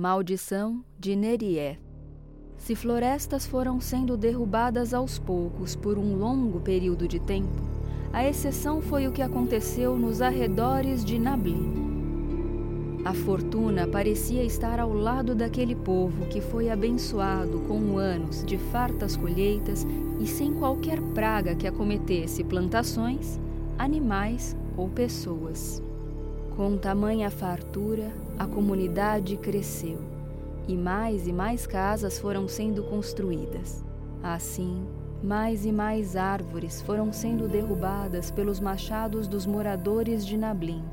Maldição de Nerié. Se florestas foram sendo derrubadas aos poucos por um longo período de tempo, a exceção foi o que aconteceu nos arredores de Nablin. A fortuna parecia estar ao lado daquele povo que foi abençoado com anos de fartas colheitas e sem qualquer praga que acometesse plantações, animais ou pessoas. Com tamanha fartura, a comunidade cresceu e mais e mais casas foram sendo construídas. Assim, mais e mais árvores foram sendo derrubadas pelos machados dos moradores de Nablin,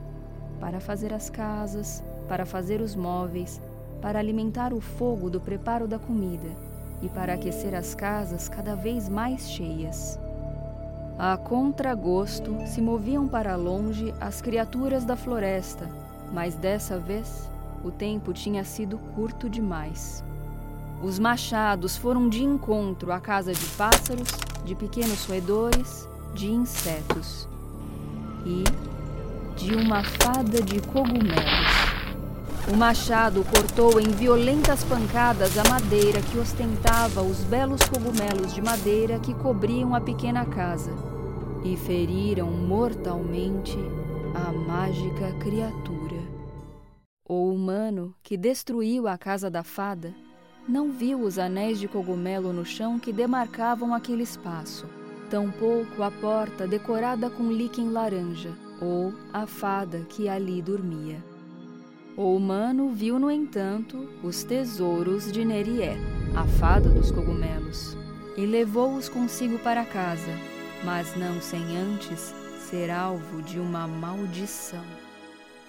para fazer as casas, para fazer os móveis, para alimentar o fogo do preparo da comida e para aquecer as casas cada vez mais cheias. A contragosto se moviam para longe as criaturas da floresta, mas dessa vez o tempo tinha sido curto demais. Os machados foram de encontro à casa de pássaros, de pequenos roedores, de insetos e de uma fada de cogumelos. O machado cortou em violentas pancadas a madeira que ostentava os belos cogumelos de madeira que cobriam a pequena casa e feriram mortalmente a mágica criatura. O humano que destruiu a casa da fada não viu os anéis de cogumelo no chão que demarcavam aquele espaço, tampouco a porta decorada com líquen laranja ou a fada que ali dormia. O humano viu, no entanto, os tesouros de Nerié, a fada dos cogumelos, e levou-os consigo para casa, mas não sem antes ser alvo de uma maldição.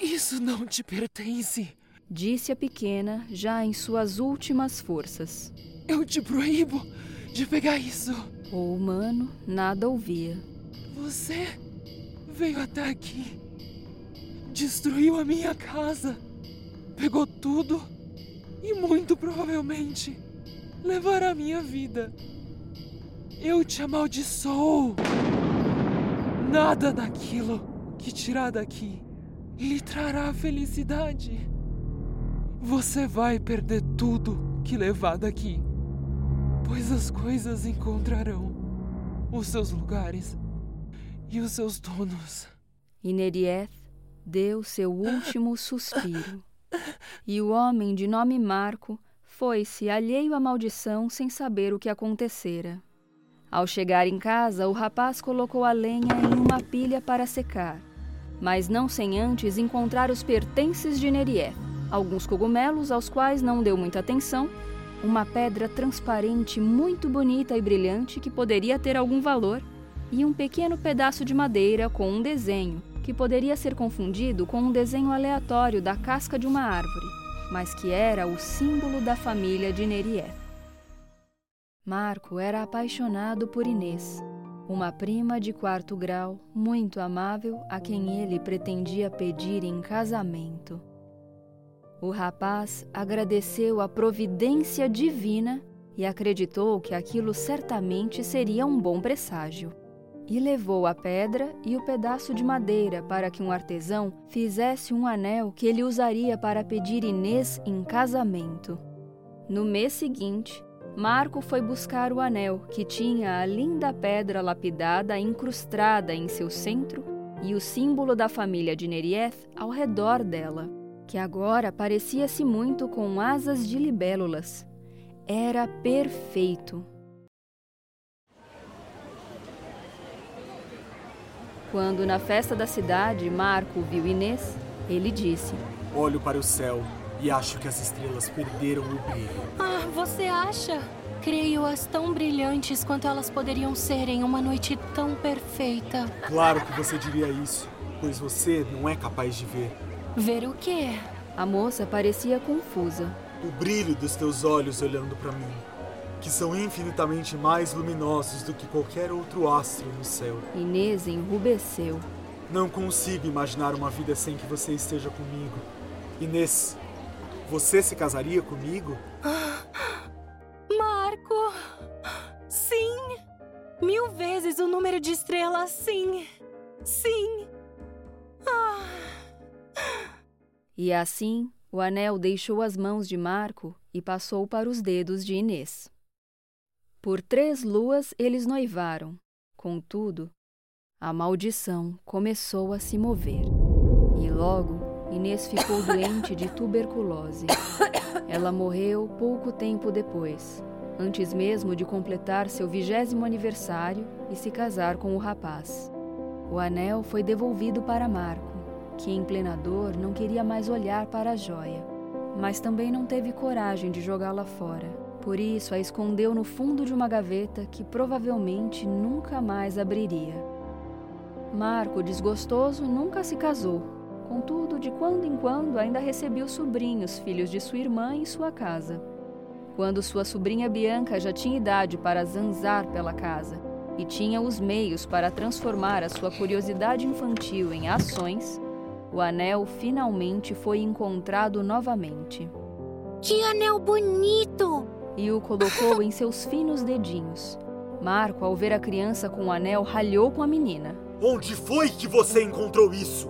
Isso não te pertence, disse a pequena, já em suas últimas forças. Eu te proíbo de pegar isso. O humano nada ouvia. Você veio até aqui, destruiu a minha casa pegou tudo e muito provavelmente levará minha vida. Eu te amaldiçoo. Nada daquilo que tirar daqui lhe trará felicidade. Você vai perder tudo que levar daqui, pois as coisas encontrarão os seus lugares e os seus donos. E Nerieth deu seu último suspiro. E o homem de nome Marco foi-se alheio à maldição sem saber o que acontecera. Ao chegar em casa, o rapaz colocou a lenha em uma pilha para secar, mas não sem antes encontrar os pertences de Nerié, alguns cogumelos aos quais não deu muita atenção, uma pedra transparente muito bonita e brilhante que poderia ter algum valor, e um pequeno pedaço de madeira com um desenho que poderia ser confundido com um desenho aleatório da casca de uma árvore, mas que era o símbolo da família de Nerié. Marco era apaixonado por Inês, uma prima de quarto grau muito amável a quem ele pretendia pedir em casamento. O rapaz agradeceu a providência divina e acreditou que aquilo certamente seria um bom presságio e levou a pedra e o pedaço de madeira para que um artesão fizesse um anel que ele usaria para pedir Inês em casamento. No mês seguinte, Marco foi buscar o anel, que tinha a linda pedra lapidada incrustada em seu centro e o símbolo da família de Nerieth ao redor dela, que agora parecia-se muito com asas de libélulas. Era perfeito. Quando, na festa da cidade, Marco viu Inês, ele disse: Olho para o céu e acho que as estrelas perderam o brilho. Ah, você acha? Creio-as tão brilhantes quanto elas poderiam ser em uma noite tão perfeita. Claro que você diria isso, pois você não é capaz de ver. Ver o quê? A moça parecia confusa. O brilho dos teus olhos olhando para mim que são infinitamente mais luminosos do que qualquer outro astro no céu. Inês enrubesceu. Não consigo imaginar uma vida sem que você esteja comigo. Inês, você se casaria comigo? Marco! Sim! Mil vezes o número de estrelas, sim! Sim! Ah. E assim, o O anel deixou as mãos de Marco e passou para os dedos de Inês. Por três luas eles noivaram. Contudo, a maldição começou a se mover. E logo Inês ficou doente de tuberculose. Ela morreu pouco tempo depois, antes mesmo de completar seu vigésimo aniversário e se casar com o rapaz. O anel foi devolvido para Marco, que em plena dor não queria mais olhar para a joia, mas também não teve coragem de jogá-la fora. Por isso a escondeu no fundo de uma gaveta que provavelmente nunca mais abriria. Marco, desgostoso, nunca se casou. Contudo, de quando em quando ainda recebia os sobrinhos, filhos de sua irmã, em sua casa. Quando sua sobrinha Bianca já tinha idade para zanzar pela casa e tinha os meios para transformar a sua curiosidade infantil em ações, o anel finalmente foi encontrado novamente. Que anel bonito! E o colocou em seus finos dedinhos. Marco, ao ver a criança com o anel, ralhou com a menina. Onde foi que você encontrou isso?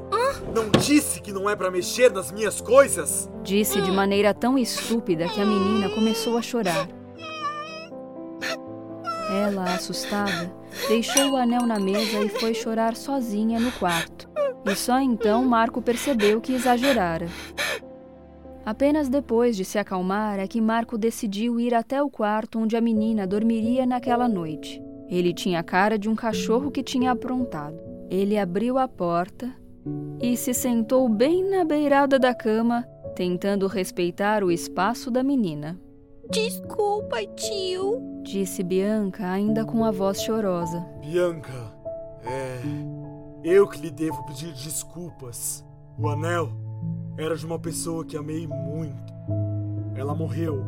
Não disse que não é para mexer nas minhas coisas? Disse de maneira tão estúpida que a menina começou a chorar. Ela, assustada, deixou o anel na mesa e foi chorar sozinha no quarto. E só então Marco percebeu que exagerara. Apenas depois de se acalmar é que Marco decidiu ir até o quarto onde a menina dormiria naquela noite. Ele tinha a cara de um cachorro que tinha aprontado. Ele abriu a porta e se sentou bem na beirada da cama, tentando respeitar o espaço da menina. Desculpa, tio, disse Bianca, ainda com a voz chorosa. Bianca, é. Eu que lhe devo pedir desculpas. O anel era de uma pessoa que amei muito. Ela morreu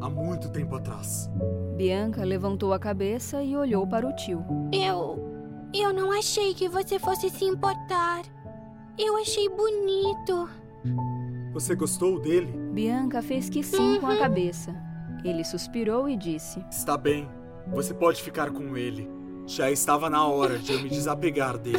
há muito tempo atrás. Bianca levantou a cabeça e olhou para o tio. Eu. Eu não achei que você fosse se importar. Eu achei bonito. Você gostou dele? Bianca fez que sim uhum. com a uhum. cabeça. Ele suspirou e disse: Está bem, você pode ficar com ele. Já estava na hora de eu me desapegar dele.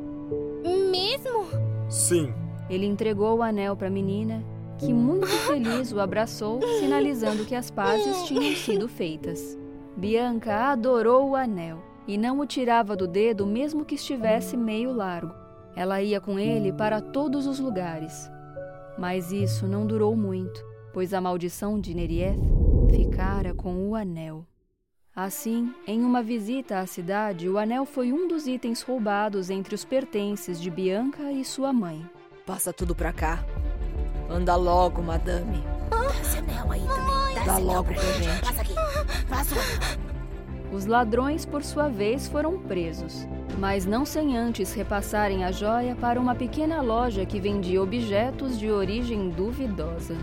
Mesmo? Sim. Ele entregou o anel para a menina, que muito feliz o abraçou, sinalizando que as pazes tinham sido feitas. Bianca adorou o anel e não o tirava do dedo mesmo que estivesse meio largo. Ela ia com ele para todos os lugares. Mas isso não durou muito, pois a maldição de Nerieth ficara com o anel. Assim, em uma visita à cidade, o anel foi um dos itens roubados entre os pertences de Bianca e sua mãe. Passa tudo pra cá. Anda logo, madame. Dá esse anel aí também. Dá, Dá logo pra gente. gente. Passa aqui. Passa Os ladrões, por sua vez, foram presos, mas não sem antes repassarem a joia para uma pequena loja que vendia objetos de origem duvidosa.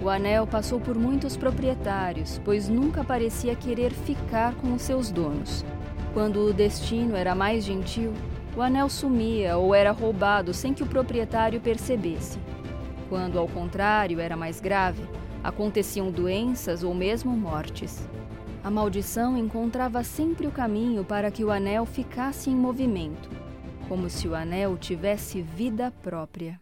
O anel passou por muitos proprietários, pois nunca parecia querer ficar com os seus donos. Quando o destino era mais gentil, o anel sumia ou era roubado sem que o proprietário percebesse. Quando, ao contrário, era mais grave, aconteciam doenças ou mesmo mortes. A maldição encontrava sempre o caminho para que o anel ficasse em movimento, como se o anel tivesse vida própria.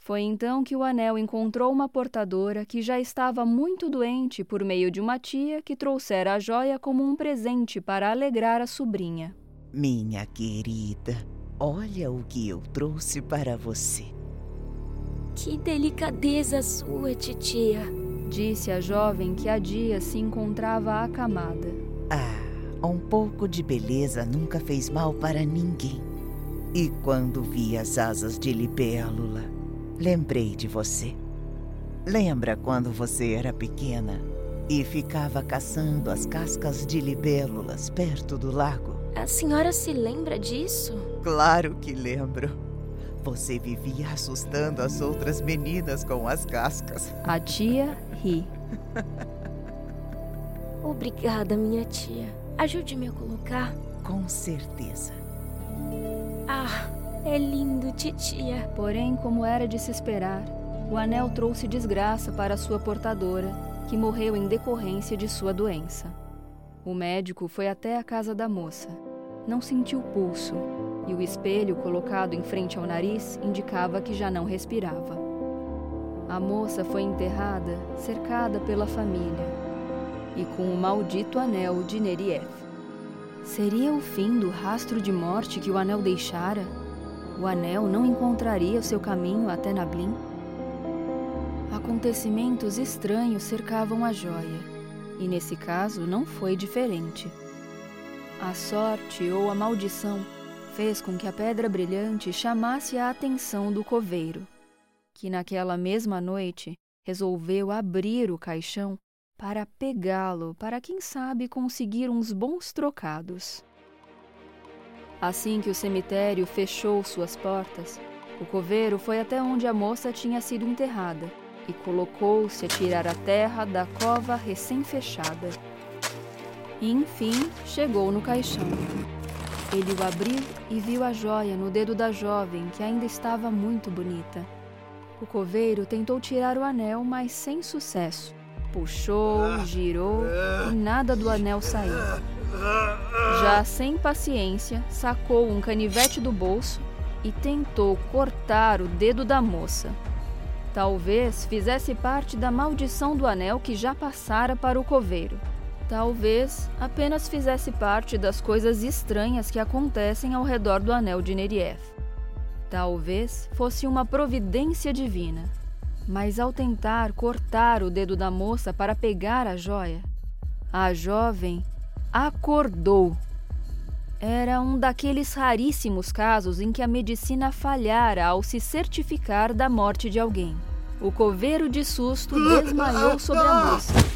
Foi então que o anel encontrou uma portadora que já estava muito doente por meio de uma tia que trouxera a joia como um presente para alegrar a sobrinha. Minha querida, olha o que eu trouxe para você. Que delicadeza sua, titia, disse a jovem que há dias se encontrava acamada. Ah, um pouco de beleza nunca fez mal para ninguém. E quando vi as asas de libélula, lembrei de você. Lembra quando você era pequena e ficava caçando as cascas de libélulas perto do lago? A senhora se lembra disso? Claro que lembro. Você vivia assustando as outras meninas com as cascas. A tia ri. Obrigada, minha tia. Ajude-me a colocar. Com certeza. Ah, é lindo, titia. Porém, como era de se esperar, o anel trouxe desgraça para sua portadora, que morreu em decorrência de sua doença. O médico foi até a casa da moça. Não sentiu pulso, e o espelho colocado em frente ao nariz indicava que já não respirava. A moça foi enterrada, cercada pela família, e com o maldito anel de Nerieth. Seria o fim do rastro de morte que o anel deixara? O anel não encontraria seu caminho até Nablin? Acontecimentos estranhos cercavam a joia, e nesse caso não foi diferente. A sorte ou a maldição fez com que a pedra brilhante chamasse a atenção do coveiro, que naquela mesma noite resolveu abrir o caixão para pegá-lo, para quem sabe conseguir uns bons trocados. Assim que o cemitério fechou suas portas, o coveiro foi até onde a moça tinha sido enterrada e colocou-se a tirar a terra da cova recém-fechada. E enfim chegou no caixão. Ele o abriu e viu a joia no dedo da jovem, que ainda estava muito bonita. O coveiro tentou tirar o anel, mas sem sucesso. Puxou, girou e nada do anel saiu. Já sem paciência, sacou um canivete do bolso e tentou cortar o dedo da moça. Talvez fizesse parte da maldição do anel que já passara para o coveiro. Talvez apenas fizesse parte das coisas estranhas que acontecem ao redor do anel de Nerieth. Talvez fosse uma providência divina. Mas ao tentar cortar o dedo da moça para pegar a joia, a jovem acordou. Era um daqueles raríssimos casos em que a medicina falhara ao se certificar da morte de alguém. O coveiro de susto desmaiou sobre a moça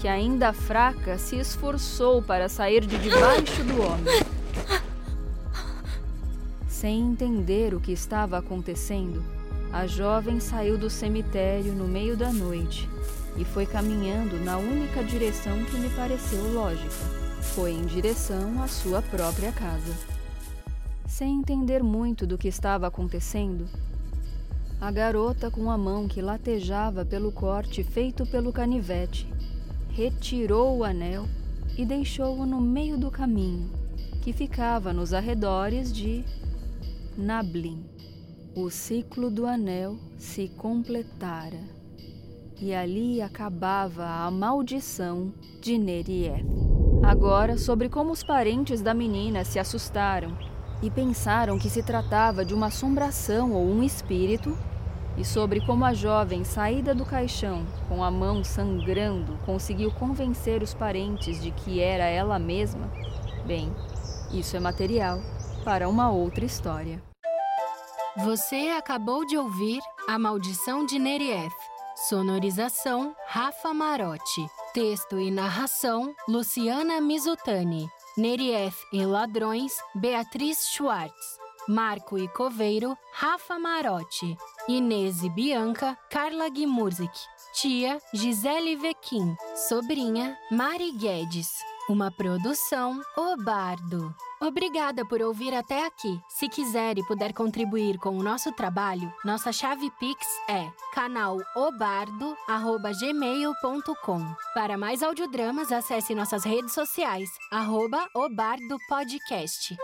que, ainda fraca, se esforçou para sair de debaixo do homem. Sem entender o que estava acontecendo, a jovem saiu do cemitério no meio da noite e foi caminhando na única direção que lhe pareceu lógica. Foi em direção à sua própria casa. Sem entender muito do que estava acontecendo, a garota, com a mão que latejava pelo corte feito pelo canivete, retirou o anel e deixou-o no meio do caminho, que ficava nos arredores de Nablin. O ciclo do anel se completara, e ali acabava a maldição de Nerieth. Agora, sobre como os parentes da menina se assustaram e pensaram que se tratava de uma assombração ou um espírito, e sobre como a jovem, saída do caixão, com a mão sangrando, conseguiu convencer os parentes de que era ela mesma, bem, isso é material para uma outra história. Você acabou de ouvir A Maldição de Nerieth. Sonorização Rafa Marotti. Texto e narração Luciana Mizutani. Nerieth e Ladrões Beatriz Schwartz. Marco e Coveiro, Rafa Marotti, Inês e Bianca, Carla Gimurzik, tia Gisele Vequim, sobrinha Mari Guedes. Uma produção O Bardo. Obrigada por ouvir até aqui. Se quiser e puder contribuir com o nosso trabalho, nossa chave Pix é canalobardo@gmail.com. Para mais audiodramas, acesse nossas redes sociais, arroba Podcast.